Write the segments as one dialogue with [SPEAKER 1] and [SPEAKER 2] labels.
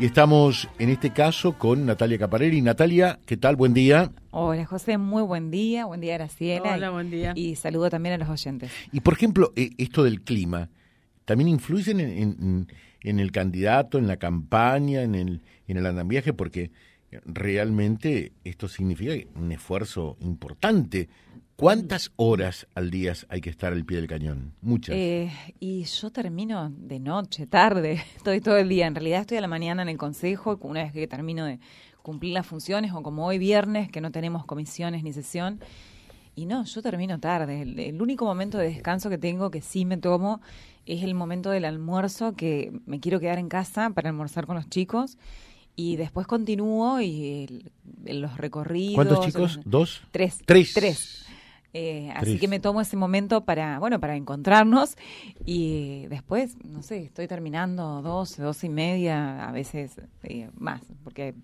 [SPEAKER 1] Y estamos en este caso con Natalia Caparelli. Natalia, ¿qué tal? Buen día.
[SPEAKER 2] Hola José, muy buen día. Buen día Graciela.
[SPEAKER 3] Hola, buen día.
[SPEAKER 2] Y saludo también a los oyentes.
[SPEAKER 1] Y por ejemplo, eh, esto del clima, ¿también influye en, en- en el candidato, en la campaña, en el, en el andamiaje? Porque realmente esto significa un esfuerzo importante. ¿Cuántas horas al día hay que estar al pie del cañón? Muchas.
[SPEAKER 2] Eh, y yo termino de noche, tarde, estoy todo el día. En realidad estoy a la mañana en el consejo, una vez que termino de cumplir las funciones, o como hoy viernes, que no tenemos comisiones ni sesión. Y no, yo termino tarde. El, el único momento de descanso que tengo, que sí me tomo, es el momento del almuerzo, que me quiero quedar en casa para almorzar con los chicos. Y después continúo y el- los recorridos.
[SPEAKER 1] ¿Cuántos chicos? ¿Dos?
[SPEAKER 2] Tres.
[SPEAKER 1] Tres.
[SPEAKER 2] Tres. Eh, así que me tomo ese momento para, bueno, para encontrarnos y después, no sé, estoy terminando doce, doce y media, a veces eh, más, porque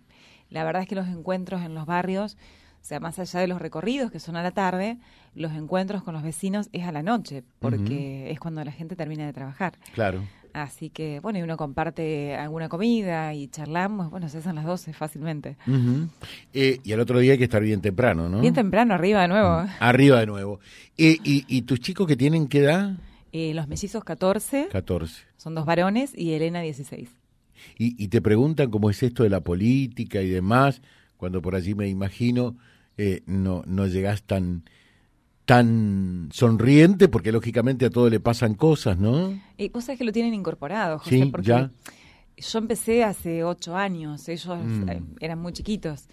[SPEAKER 2] la verdad es que los encuentros en los barrios, o sea, más allá de los recorridos que son a la tarde, los encuentros con los vecinos es a la noche, porque es cuando la gente termina de trabajar.
[SPEAKER 1] Claro.
[SPEAKER 2] Así que, bueno, y uno comparte alguna comida y charlamos, bueno, se hacen las doce fácilmente.
[SPEAKER 1] Ujú. Eh, y al otro día hay que estar bien temprano, ¿no?
[SPEAKER 2] Bien temprano, arriba de nuevo.
[SPEAKER 1] Arriba de nuevo. Eh, y, ¿Y tus chicos que tienen qué edad?
[SPEAKER 2] Eh, los mellizos 14,
[SPEAKER 1] 14.
[SPEAKER 2] son dos varones, y Elena 16.
[SPEAKER 1] Y, y te preguntan cómo es esto de la política y demás, cuando por allí me imagino eh, no, no llegás tan, tan sonriente, porque lógicamente a todo le pasan cosas, ¿no?
[SPEAKER 2] Y cosas que lo tienen incorporado, José,
[SPEAKER 1] Sí,
[SPEAKER 2] porque
[SPEAKER 1] ya.
[SPEAKER 2] yo empecé hace ocho años, ellos
[SPEAKER 1] Mm.
[SPEAKER 2] eh, eran muy chiquitos.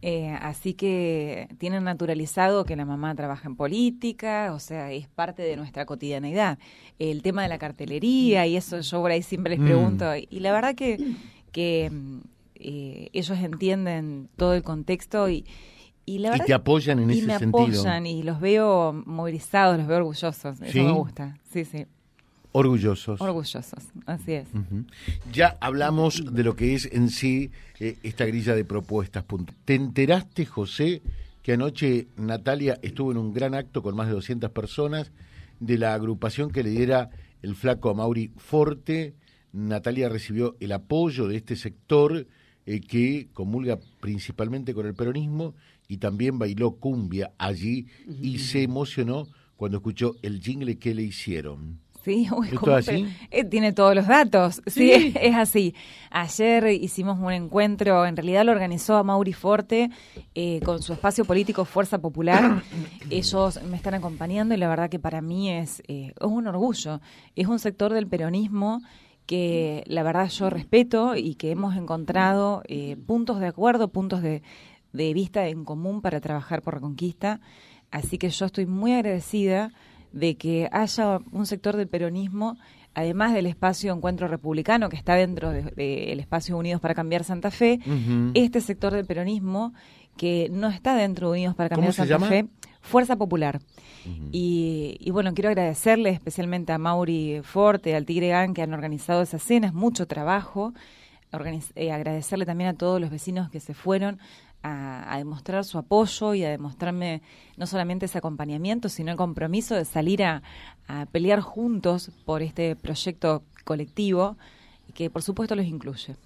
[SPEAKER 2] Eh, así que tienen naturalizado que la mamá trabaja en política, o sea, es parte de nuestra cotidianeidad. El tema de la cartelería y eso yo por ahí siempre les
[SPEAKER 1] Mm.
[SPEAKER 2] pregunto. Y la verdad que, que mm, eh, ellos entienden todo el contexto y, y la
[SPEAKER 1] Y
[SPEAKER 2] verdad
[SPEAKER 1] te apoyan en
[SPEAKER 2] y
[SPEAKER 1] ese
[SPEAKER 2] me
[SPEAKER 1] sentido.
[SPEAKER 2] apoyan y los veo movilizados, los veo orgullosos. Eso me gusta. Sí, sí.
[SPEAKER 1] Orgullosos.
[SPEAKER 2] Orgullosos. Así es.
[SPEAKER 1] Ya hablamos de lo que es en sí eh, esta grilla de propuestas. ¿Te enteraste, José, que anoche Natalia estuvo en un gran acto con más de 200 personas de la agrupación que lidera el flaco Mauri Forte? Natalia recibió el apoyo de este sector eh, que comulga principalmente con el peronismo y también bailó cumbia allí y se emocionó cuando escuchó el jingle que le hicieron.
[SPEAKER 2] Sí, uy,
[SPEAKER 1] ¿Esto
[SPEAKER 2] ¿cómo
[SPEAKER 1] es así?
[SPEAKER 2] eh, tiene todos los datos. Sí, es, es así. Ayer hicimos un encuentro, en realidad lo organizó a Mauri Forte eh, con su espacio político Fuerza Popular. Ellos me están acompañando y la verdad que para mí es, eh, es un orgullo. Es un sector del peronismo que la verdad yo respeto y que hemos encontrado eh, puntos de acuerdo, puntos de, de vista en común para trabajar por Reconquista. Así que yo estoy muy agradecida de que haya un sector del peronismo, además del espacio Encuentro Republicano, que está dentro del espacio Unidos para Cambiar Santa Fe, este sector del peronismo que no está dentro de Unidos para
[SPEAKER 1] ¿Cómo
[SPEAKER 2] Cambiar Santa
[SPEAKER 1] llama?
[SPEAKER 2] Fe, Fuerza Popular. y, y bueno, quiero agradecerle especialmente a Mauri Forte, al Tigre Gang, que han organizado esas cenas, mucho trabajo. Organiz- eh, agradecerle también a todos los vecinos que se fueron a, a demostrar su apoyo y a demostrarme no solamente ese acompañamiento, sino el compromiso de salir a, a pelear juntos por este proyecto colectivo que por supuesto los incluye.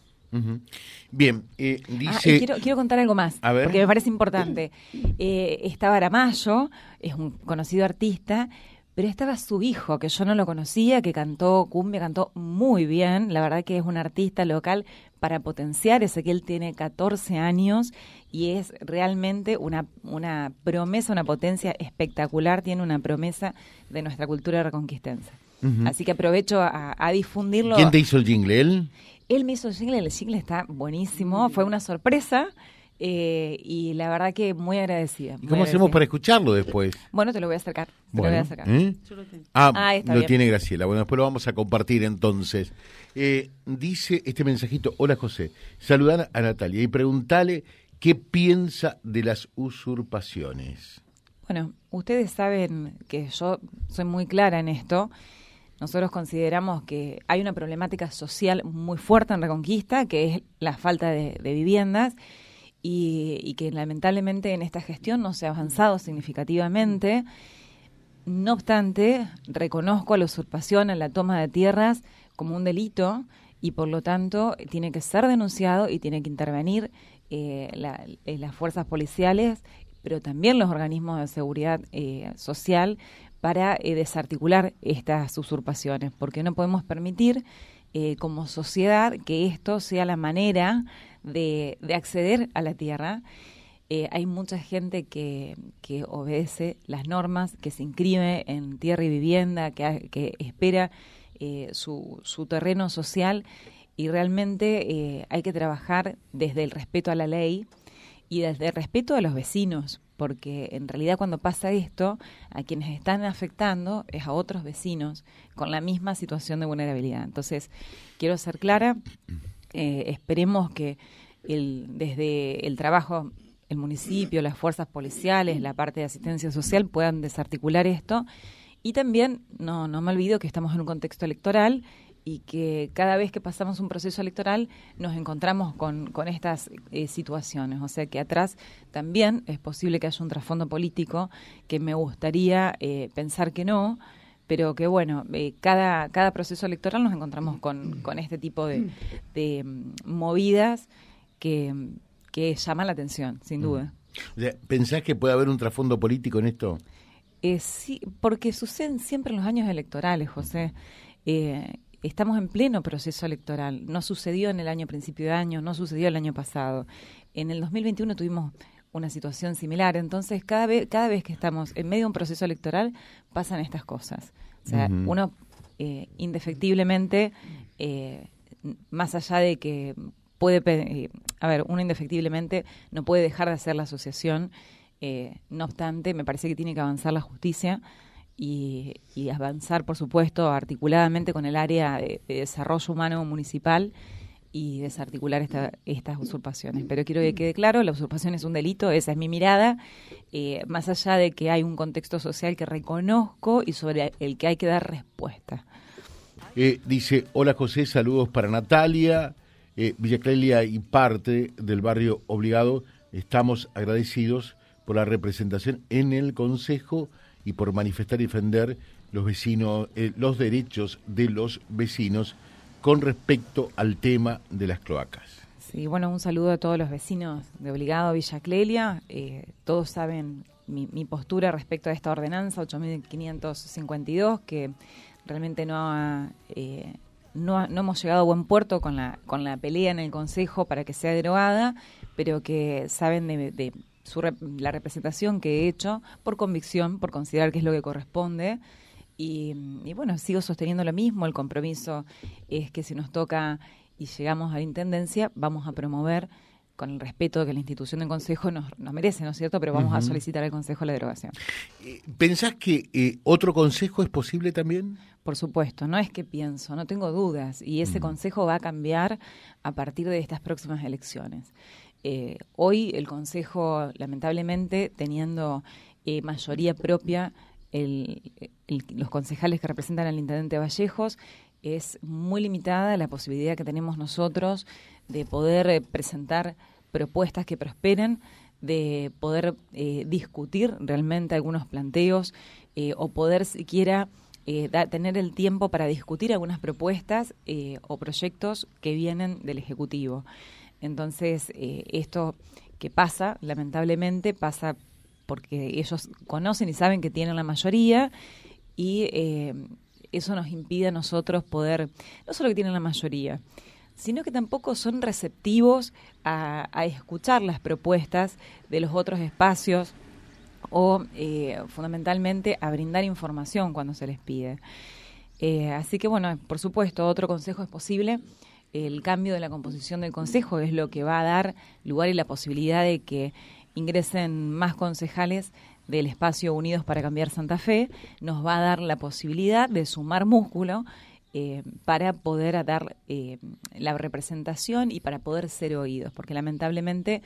[SPEAKER 1] Bien, eh,
[SPEAKER 2] Ah,
[SPEAKER 1] dice...
[SPEAKER 2] quiero, quiero contar algo más,
[SPEAKER 1] A ver.
[SPEAKER 2] porque me parece importante. Eh, estaba Aramayo, es un conocido artista, pero estaba su hijo, que yo no lo conocía, que cantó cumbia, cantó muy bien. La verdad que es un artista local para potenciar. Ezequiel tiene 14 años y es realmente una, una promesa, una potencia espectacular. Tiene una promesa de nuestra cultura reconquistense.
[SPEAKER 1] Ujú.
[SPEAKER 2] Así que aprovecho a, a difundirlo.
[SPEAKER 1] ¿Quién te hizo el jingle? ¿Él?
[SPEAKER 2] Él me hizo el jingle, el jingle está buenísimo, fue una sorpresa eh, y la verdad que muy agradecida.
[SPEAKER 1] ¿Y cómo hacemos para escucharlo después?
[SPEAKER 2] Bueno, te lo voy a acercar. Te lo voy a
[SPEAKER 1] Bueno,
[SPEAKER 2] acercar.
[SPEAKER 1] ¿eh?
[SPEAKER 3] Yo lo tengo.
[SPEAKER 1] Ah,
[SPEAKER 2] Ah, está
[SPEAKER 1] lo
[SPEAKER 2] bien.
[SPEAKER 1] tiene Graciela. Bueno, después lo vamos a compartir entonces. Eh, dice este mensajito, hola José, saludar a Natalia y preguntale qué piensa de las usurpaciones.
[SPEAKER 2] Bueno, ustedes saben que yo soy muy clara en esto. Nosotros consideramos que hay una problemática social muy fuerte en Reconquista, que es la falta de, de viviendas, y, y que lamentablemente en esta gestión no se ha avanzado significativamente. No obstante, reconozco a la usurpación, a la toma de tierras como un delito y por lo tanto tiene que ser denunciado y tiene que intervenir eh, las fuerzas policiales, pero también los organismos de seguridad eh, social para eh, desarticular estas usurpaciones, porque no podemos permitir como sociedad que esto sea la manera de, acceder a la tierra. hay mucha gente que, que, obedece las normas, que se inscribe en tierra y vivienda, que, que espera su, su terreno social y realmente eh, hay que trabajar desde el respeto a la ley y desde el respeto a los vecinos, porque en realidad cuando pasa esto, a quienes están afectando es a otros vecinos con la misma situación de vulnerabilidad. Entonces, quiero ser clara, eh, esperemos que el, desde el trabajo, el municipio, las fuerzas policiales, la parte de asistencia social puedan desarticular esto. Y también, no, no me olvido que estamos en un contexto electoral y que cada vez que pasamos un proceso electoral nos encontramos con, con estas eh, situaciones. O sea que atrás también es posible que haya un trasfondo político que me gustaría eh, pensar que no, pero que bueno, eh, cada, cada proceso electoral nos encontramos con, con este tipo de, de mm, movidas que, que llaman la atención, sin mm. duda.
[SPEAKER 1] ¿Pensás que puede haber un trasfondo político en esto?
[SPEAKER 2] sí, porque suceden siempre en los años electorales, José. Eh, estamos en pleno proceso electoral. No sucedió en el año principio de año, no sucedió el año pasado. En el 2021 tuvimos una situación similar. Entonces, cada vez, cada vez que estamos en medio de un proceso electoral, pasan estas cosas. O sea, uno eh, indefectiblemente, eh, más allá de que puede, eh, a ver, uno indefectiblemente no puede dejar de hacer la asociación. no obstante, me parece que tiene que avanzar la justicia y, avanzar, por supuesto, articuladamente con el área de, desarrollo humano municipal y desarticular estas usurpaciones. Pero quiero que quede claro, la usurpación es un delito, esa es mi mirada, eh, más allá de que hay un contexto social que reconozco y sobre el que hay que dar respuesta.
[SPEAKER 1] Eh, dice, hola José, saludos para Natalia, eh, Villa Clelia y parte del barrio obligado, estamos agradecidos por la representación en el Consejo y por manifestar y defender los vecinos, eh, los derechos de los vecinos con respecto al tema de las cloacas.
[SPEAKER 2] Sí, bueno, un saludo a todos los vecinos de Obligado Villa Clelia. Eh, todos saben mi, postura respecto a esta ordenanza 8552, que realmente no, eh, no, no, hemos llegado a buen puerto con la, con la pelea en el Consejo para que sea derogada, pero que saben de la representación que he hecho por convicción, por considerar que es lo que corresponde. Y, bueno, sigo sosteniendo lo mismo. El compromiso es que si nos toca y llegamos a la intendencia, vamos a promover con el respeto que la institución del Consejo nos, merece, ¿no es cierto? Pero vamos a solicitar al Consejo la derogación.
[SPEAKER 1] Eh, ¿Pensás que eh, otro Consejo es posible también?
[SPEAKER 2] Por supuesto, no es que pienso, no tengo dudas. Y ese Consejo va a cambiar a partir de estas próximas elecciones. Eh, hoy el Consejo, lamentablemente, teniendo eh, mayoría propia, los concejales que representan al Intendente Vallejos, es muy limitada la posibilidad que tenemos nosotros de poder eh, presentar propuestas que prosperen, de poder discutir realmente algunos planteos o poder siquiera tener el tiempo para discutir algunas propuestas o proyectos que vienen del Ejecutivo. Entonces, eh, esto que pasa, lamentablemente, pasa porque ellos conocen y saben que tienen la mayoría y eh, eso nos impide a nosotros poder, no solo que tienen la mayoría, sino que tampoco son receptivos a, escuchar las propuestas de los otros espacios o eh, fundamentalmente a brindar información cuando se les pide. así que bueno, por supuesto, otro consejo es posible el cambio de la composición del Consejo es lo que va a dar lugar y la posibilidad de que ingresen más concejales del espacio Unidos para Cambiar Santa Fe, nos va a dar la posibilidad de sumar músculo eh, para poder dar eh, la representación y para poder ser oídos, porque lamentablemente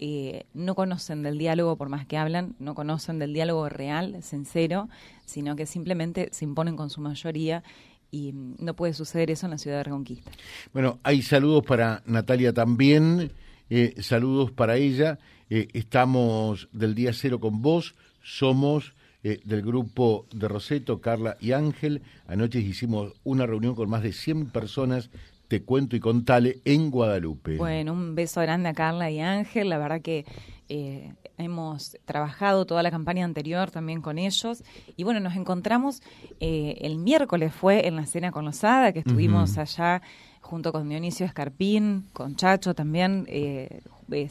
[SPEAKER 2] eh, no conocen del diálogo, por más que hablan, no conocen del diálogo real, sincero, sino que simplemente se imponen con su mayoría y no puede suceder eso en la ciudad de Reconquista.
[SPEAKER 1] Bueno, hay saludos para Natalia también, eh, saludos para ella. Eh, estamos del día cero con vos, somos eh, del grupo de Roseto, Carla y Ángel. Anoche hicimos una reunión con más de 100 personas Te Cuento y Contale en Guadalupe.
[SPEAKER 2] Bueno, un beso grande a Carla y Ángel. La verdad que eh, hemos trabajado toda la campaña anterior también con ellos. Y bueno, nos encontramos eh, el miércoles, fue en la cena con Losada, que estuvimos allá junto con Dionisio Escarpín, con Chacho también, eh,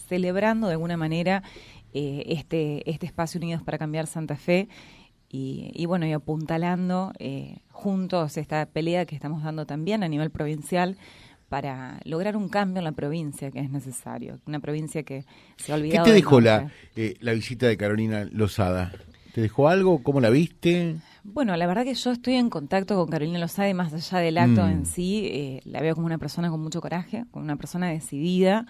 [SPEAKER 2] celebrando de alguna manera este, este espacio Unidos para Cambiar Santa Fe. Y, y, bueno, y apuntalando eh, juntos esta pelea que estamos dando también a nivel provincial para lograr un cambio en la provincia que es necesario. Una provincia que se ha olvidado.
[SPEAKER 1] ¿Qué te dejó la, eh, la visita de Carolina Lozada? ¿Te dejó algo? ¿Cómo la viste?
[SPEAKER 2] Bueno, la verdad que yo estoy en contacto con Carolina Lozada y más allá del acto mm. en sí, eh, la veo como una persona con mucho coraje, como una persona decidida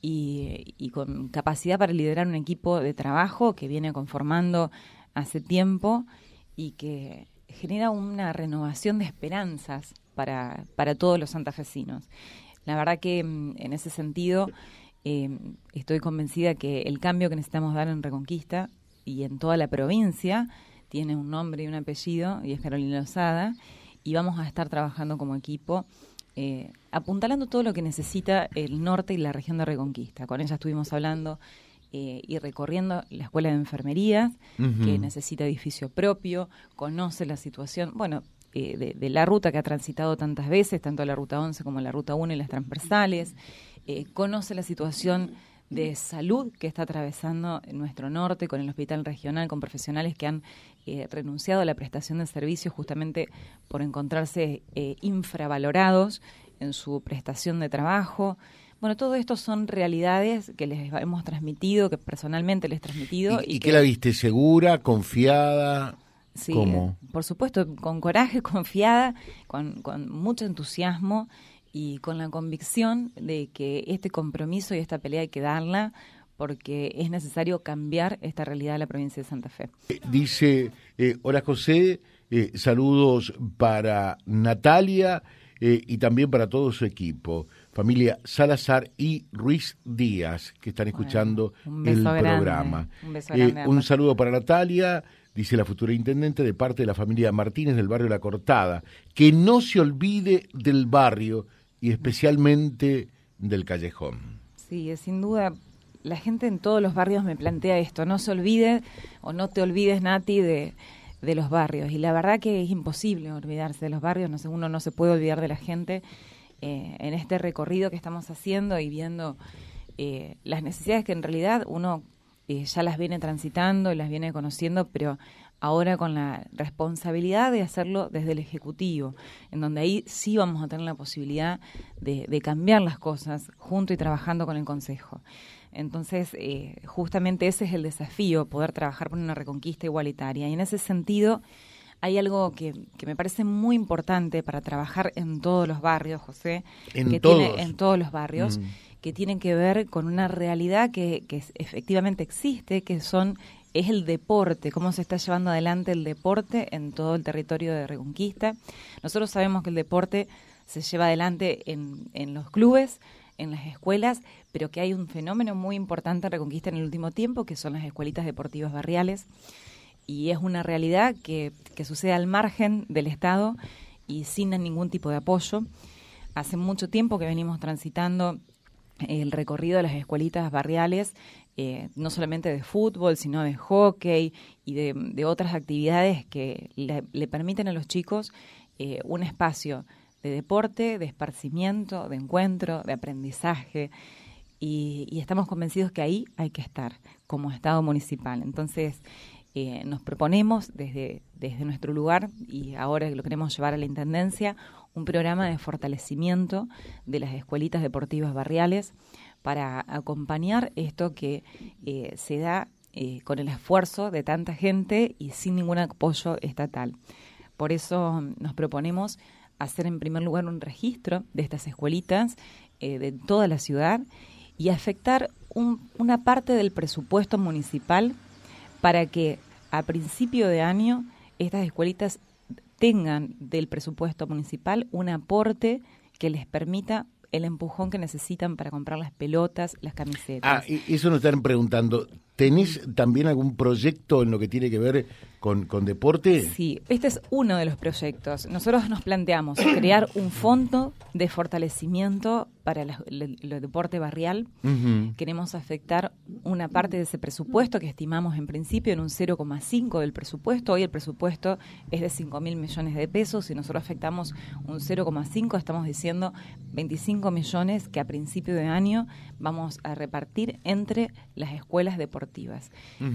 [SPEAKER 2] y, y con capacidad para liderar un equipo de trabajo que viene conformando hace tiempo y que genera una renovación de esperanzas para, para todos los santafesinos. La verdad que mm, en ese sentido eh, estoy convencida que el cambio que necesitamos dar en Reconquista y en toda la provincia tiene un nombre y un apellido y es Carolina Lozada y vamos a estar trabajando como equipo eh, apuntalando todo lo que necesita el norte y la región de Reconquista. Con ella estuvimos hablando eh, y recorriendo la escuela de enfermería, que necesita edificio propio, conoce la situación, bueno, eh, de, la ruta que ha transitado tantas veces, tanto la ruta 11 como la ruta 1 y las transversales, eh, conoce la situación de salud que está atravesando nuestro norte con el hospital regional, con profesionales que han renunciado a la prestación de servicios justamente por encontrarse infravalorados en su prestación de trabajo. Bueno, todo esto son realidades que les hemos transmitido, que personalmente les he transmitido.
[SPEAKER 1] ¿Y, que, qué la viste? ¿Segura, confiada?
[SPEAKER 2] Sí, por supuesto, con coraje, confiada, con, con mucho entusiasmo y con la convicción de que este compromiso y esta pelea hay que darla porque es necesario cambiar esta realidad de la provincia de Santa Fe.
[SPEAKER 1] Dice, eh, hola José, eh, saludos para Natalia eh, y también para todo su equipo familia Salazar y Ruiz Díaz, que están escuchando el programa. Eh, un, saludo para Natalia, dice la futura intendente, de parte de la familia Martínez del barrio La Cortada. Que no se olvide del barrio y especialmente del callejón.
[SPEAKER 2] Sí, sin duda. La gente en todos los barrios me plantea esto, no se olvide o no te olvides, Nati, de, de los barrios. Y la verdad que es imposible olvidarse de los barrios, no sé, uno no se puede olvidar de la gente eh, en este recorrido que estamos haciendo y viendo eh, las necesidades que en realidad uno eh, ya las viene transitando las viene conociendo, pero ahora con la responsabilidad de hacerlo desde el Ejecutivo, en donde ahí sí vamos a tener la posibilidad de, cambiar las cosas junto y trabajando con el Consejo. Entonces, justamente ese es el desafío, poder trabajar por una reconquista igualitaria. Y en ese sentido, hay algo que, me parece muy importante para trabajar en todos los barrios, José,
[SPEAKER 1] en
[SPEAKER 2] que
[SPEAKER 1] todos,
[SPEAKER 2] tiene, en todos los barrios, mm. que tienen que ver con una realidad que, que efectivamente existe, que son es el deporte, cómo se está llevando adelante el deporte en todo el territorio de Reconquista. Nosotros sabemos que el deporte se lleva adelante en, en los clubes, en las escuelas, pero que hay un fenómeno muy importante en Reconquista en el último tiempo, que son las escuelitas deportivas barriales y es una realidad que, que sucede al margen del Estado y sin ningún tipo de apoyo. Hace mucho tiempo que venimos transitando el recorrido de las escuelitas barriales, eh, no solamente de fútbol, sino de hockey y de, otras actividades que le, permiten a los chicos eh, un espacio de deporte, de esparcimiento, de encuentro, de aprendizaje. Y, y, estamos convencidos que ahí hay que estar como Estado municipal. Entonces, eh, nos proponemos desde, desde nuestro lugar, y ahora lo queremos llevar a la Intendencia, un programa de fortalecimiento de las escuelitas deportivas barriales para acompañar esto que eh, se da eh, con el esfuerzo de tanta gente y sin ningún apoyo estatal. Por eso nos proponemos hacer en primer lugar un registro de estas escuelitas de toda la ciudad y afectar una parte del presupuesto municipal para que a principio de año estas escuelitas tengan del presupuesto municipal un aporte que les permita el empujón que necesitan para comprar las pelotas, las camisetas.
[SPEAKER 1] Ah, eso nos están preguntando. ¿Tenés también algún proyecto en lo que tiene que ver con, con deporte?
[SPEAKER 2] Sí, este es uno de los proyectos. Nosotros nos planteamos crear un fondo de fortalecimiento para el, deporte barrial. Queremos afectar una parte de ese presupuesto que estimamos en principio en un 0,5 del presupuesto. Hoy el presupuesto es de 5 mil millones de pesos. Si nosotros afectamos un 0,5, estamos diciendo 25 millones que a principio de año vamos a repartir entre las escuelas deportivas.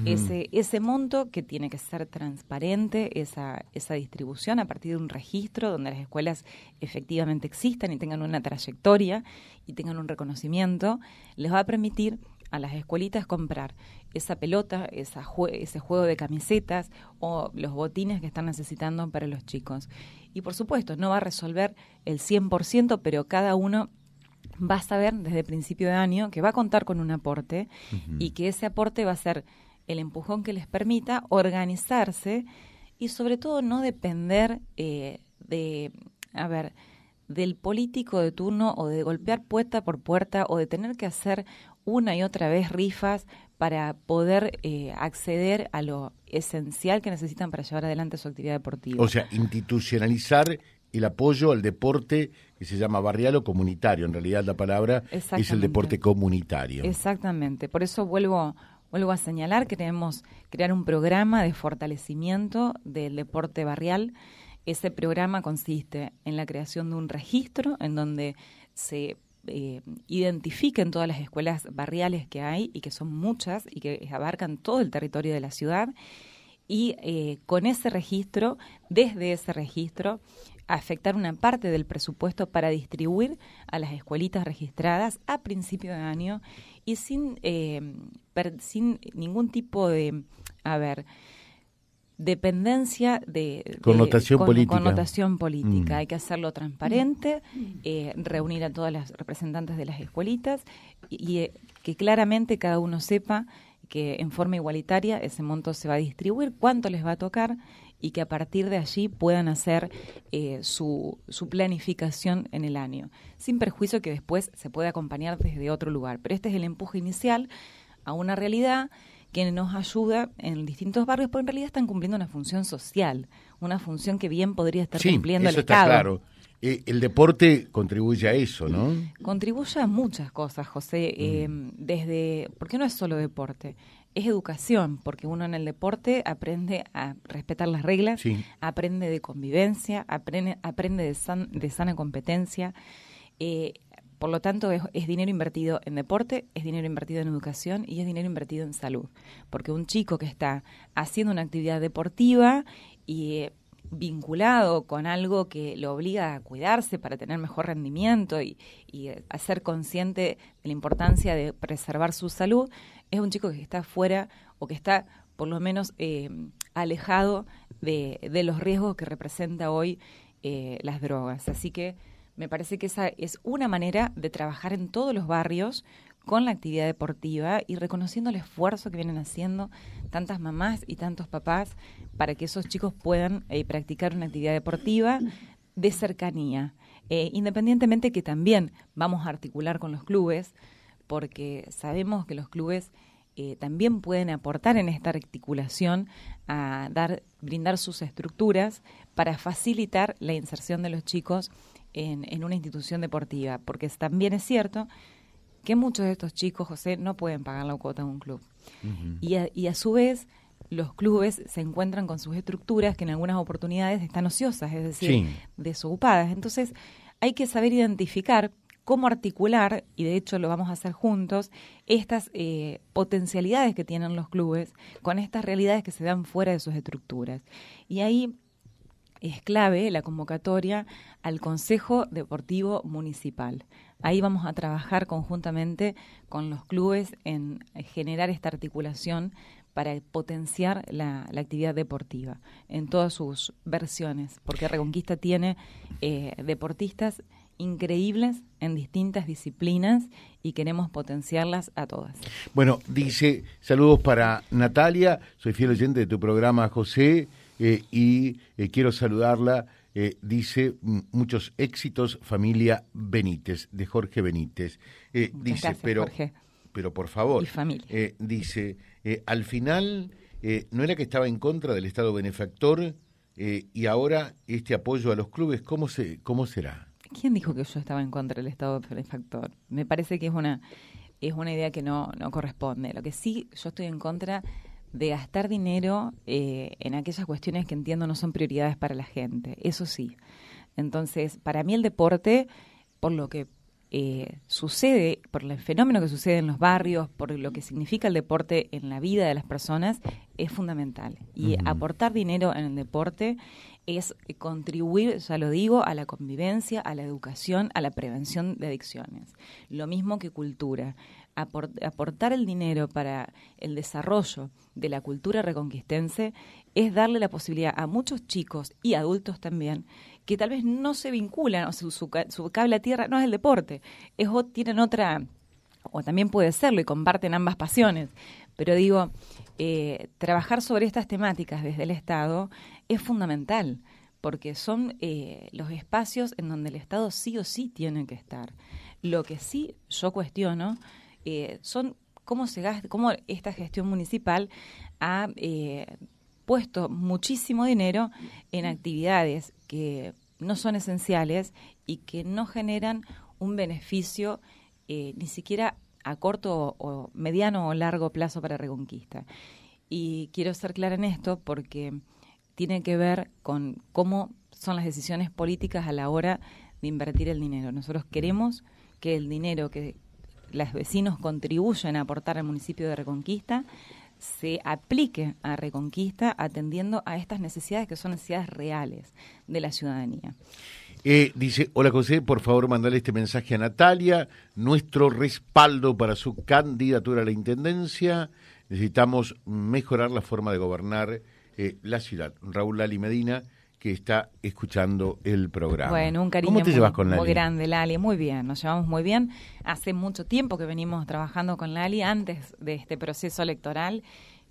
[SPEAKER 2] ese, ese monto que tiene que ser transparente esa, esa distribución a partir de un registro donde las escuelas efectivamente existan y tengan una trayectoria y tengan un reconocimiento, les va a permitir a las escuelitas comprar esa pelota, esa ese juego de camisetas o los botines que están necesitando para los chicos. Y por supuesto, no va a resolver el 100%, pero cada uno va a saber desde el principio de año que va a contar con un aporte y que ese aporte va a ser el empujón que les permita organizarse y sobre todo no depender eh, de, a ver, del político de turno o de golpear puerta por puerta o de tener que hacer una y otra vez rifas para poder eh, acceder a lo esencial que necesitan para llevar adelante su actividad deportiva.
[SPEAKER 1] O sea, institucionalizar el apoyo al deporte que se llama barrial o comunitario. En realidad la palabra es el deporte comunitario.
[SPEAKER 2] Exactamente. Por eso vuelvo Vuelvo a señalar que queremos crear un programa de fortalecimiento del deporte barrial. Ese programa consiste en la creación de un registro en donde se eh, identifiquen todas las escuelas barriales que hay y que son muchas y que abarcan todo el territorio de la ciudad. Y eh, con ese registro, desde ese registro, afectar una parte del presupuesto para distribuir a las escuelitas registradas a principio de año y sin, eh, sin ningún tipo de, a ver, dependencia de,
[SPEAKER 1] connotación política.
[SPEAKER 2] Connotación política. Mm. Hay que hacerlo transparente, eh, reunir a todas las representantes de las escuelitas y, eh, que claramente cada uno sepa que en forma igualitaria ese monto se va a distribuir, cuánto les va a tocar y que a partir de allí puedan hacer eh, su, su planificación en el año, sin perjuicio que después se puede acompañar desde otro lugar. Pero este es el empuje inicial a una realidad que nos ayuda en distintos barrios, porque en realidad están cumpliendo una función social, una función que bien podría estar cumpliendo
[SPEAKER 1] eso
[SPEAKER 2] el está
[SPEAKER 1] claro. Eh, el deporte contribuye a eso, ¿no?
[SPEAKER 2] Contribuye a muchas cosas, José, mm. eh, desde, porque no es solo deporte, es educación, porque uno en el deporte aprende a respetar las reglas, aprende de convivencia, aprende, aprende de, de sana competencia. Eh, por lo tanto, es, dinero invertido en deporte, es dinero invertido en educación y es dinero invertido en salud. Porque un chico que está haciendo una actividad deportiva y eh, vinculado con algo que lo obliga a cuidarse para tener mejor rendimiento y, eh, a ser consciente de la importancia de preservar su salud, es un chico que está fuera o que está por lo menos eh, alejado de, los riesgos que representa hoy eh, las drogas. Así que me parece que esa es una manera de trabajar en todos los barrios con la actividad deportiva y reconociendo el esfuerzo que vienen haciendo tantas mamás y tantos papás para que esos chicos puedan eh, practicar una actividad deportiva de cercanía. independientemente que también vamos a articular con los clubes, porque sabemos que los clubes eh, también pueden aportar en esta articulación a dar, brindar sus estructuras para facilitar la inserción de los chicos en, una institución deportiva, porque también es cierto que muchos de estos chicos, José, no pueden pagar la cuota de un club. y, a, su vez, los clubes se encuentran con sus estructuras que en algunas oportunidades están ociosas, es decir, desocupadas. Entonces, hay que saber identificar cómo articular, y de hecho lo vamos a hacer juntos, estas eh, potencialidades que tienen los clubes con estas realidades que se dan fuera de sus estructuras. Y ahí es clave la convocatoria al Consejo Deportivo Municipal. Ahí vamos a trabajar conjuntamente con los clubes en generar esta articulación para potenciar la, actividad deportiva en todas sus versiones, porque Reconquista tiene eh, deportistas increíbles en distintas disciplinas y queremos potenciarlas a todas.
[SPEAKER 1] Bueno, dice, saludos para Natalia, soy fiel oyente de tu programa, José, eh, y eh, quiero saludarla. Eh, dice muchos éxitos familia Benítez de Jorge Benítez dice pero pero por favor
[SPEAKER 2] familia.
[SPEAKER 1] dice al final ¿no era que estaba en contra del Estado benefactor eh, y ahora este apoyo a los clubes, ¿cómo, se, cómo será?
[SPEAKER 2] ¿Quién dijo que yo estaba en contra del Estado benefactor? Me parece que es una, es una idea que no, no corresponde. Lo que sí, yo estoy en contra de gastar dinero eh, en aquellas cuestiones que entiendo no son prioridades para la gente. Eso sí. Entonces, para mí el deporte, por lo que eh, sucede, por el fenómeno que sucede en los barrios, por lo que significa el deporte en la vida de las personas, es fundamental. Y aportar dinero en el deporte es contribuir, ya lo digo, a la convivencia, a la educación, a la prevención de adicciones. Lo mismo que cultura aportar el dinero para el desarrollo de la cultura reconquistense es darle la posibilidad a muchos chicos y adultos también que tal vez no se vinculan, o su, su, cable a tierra no es el deporte, es, tienen otra, o también puede serlo y comparten ambas pasiones, pero digo, eh, trabajar sobre estas temáticas desde el Estado es fundamental porque son eh, los espacios en donde el Estado sí o sí tiene que estar. Lo que sí yo cuestiono eh, son cómo se gasta, cómo esta gestión municipal ha eh, puesto muchísimo dinero en actividades que no son esenciales y que no generan un beneficio eh, ni siquiera a corto o, mediano o largo plazo para Reconquista. Y quiero ser clara en esto porque tiene que ver con cómo son las decisiones políticas a la hora de invertir el dinero. Nosotros queremos que el dinero que los vecinos contribuyen a aportar al municipio de Reconquista, se aplique a Reconquista atendiendo a estas necesidades que son necesidades reales de la ciudadanía.
[SPEAKER 1] Eh, dice, hola José, por favor mandale este mensaje a Natalia, nuestro respaldo para su candidatura a la Intendencia, necesitamos mejorar la forma de gobernar eh, la ciudad. Raúl Lali Medina, que está escuchando el programa.
[SPEAKER 2] Bueno, un cariño muy, grande, Lali. Muy bien, nos llevamos muy bien. Hace mucho tiempo que venimos trabajando con Lali antes de este proceso electoral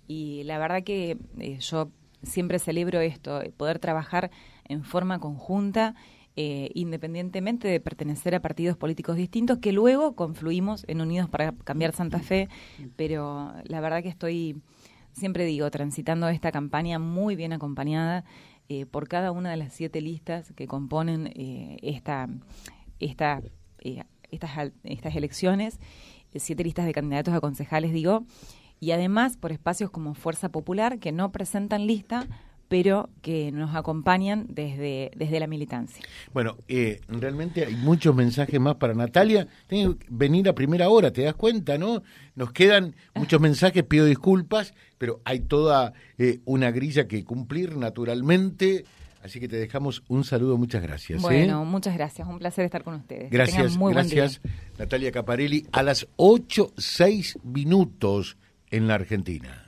[SPEAKER 2] y la verdad que eh, yo siempre celebro esto, eh, poder trabajar en forma conjunta. Eh, independientemente de pertenecer a partidos políticos distintos, que luego confluimos en Unidos para Cambiar Santa Fe, pero la verdad que estoy, siempre digo, transitando esta campaña muy bien acompañada eh, por cada una de las siete listas que componen eh, esta, esta, eh, estas, estas elecciones, siete listas de candidatos a concejales, digo, y además por espacios como Fuerza Popular que no presentan lista, pero que nos acompañan desde, desde la militancia.
[SPEAKER 1] Bueno, eh, realmente hay muchos mensajes más para Natalia. Tengo que venir a primera hora, ¿te das cuenta, no? Nos quedan muchos mensajes, pido disculpas, pero hay toda eh, una grilla que cumplir naturalmente. Así que te dejamos un saludo, muchas gracias.
[SPEAKER 2] ¿eh? Bueno, muchas gracias, un placer estar con ustedes.
[SPEAKER 1] Gracias, gracias Natalia Caparelli. A las 8, 6 minutos en la Argentina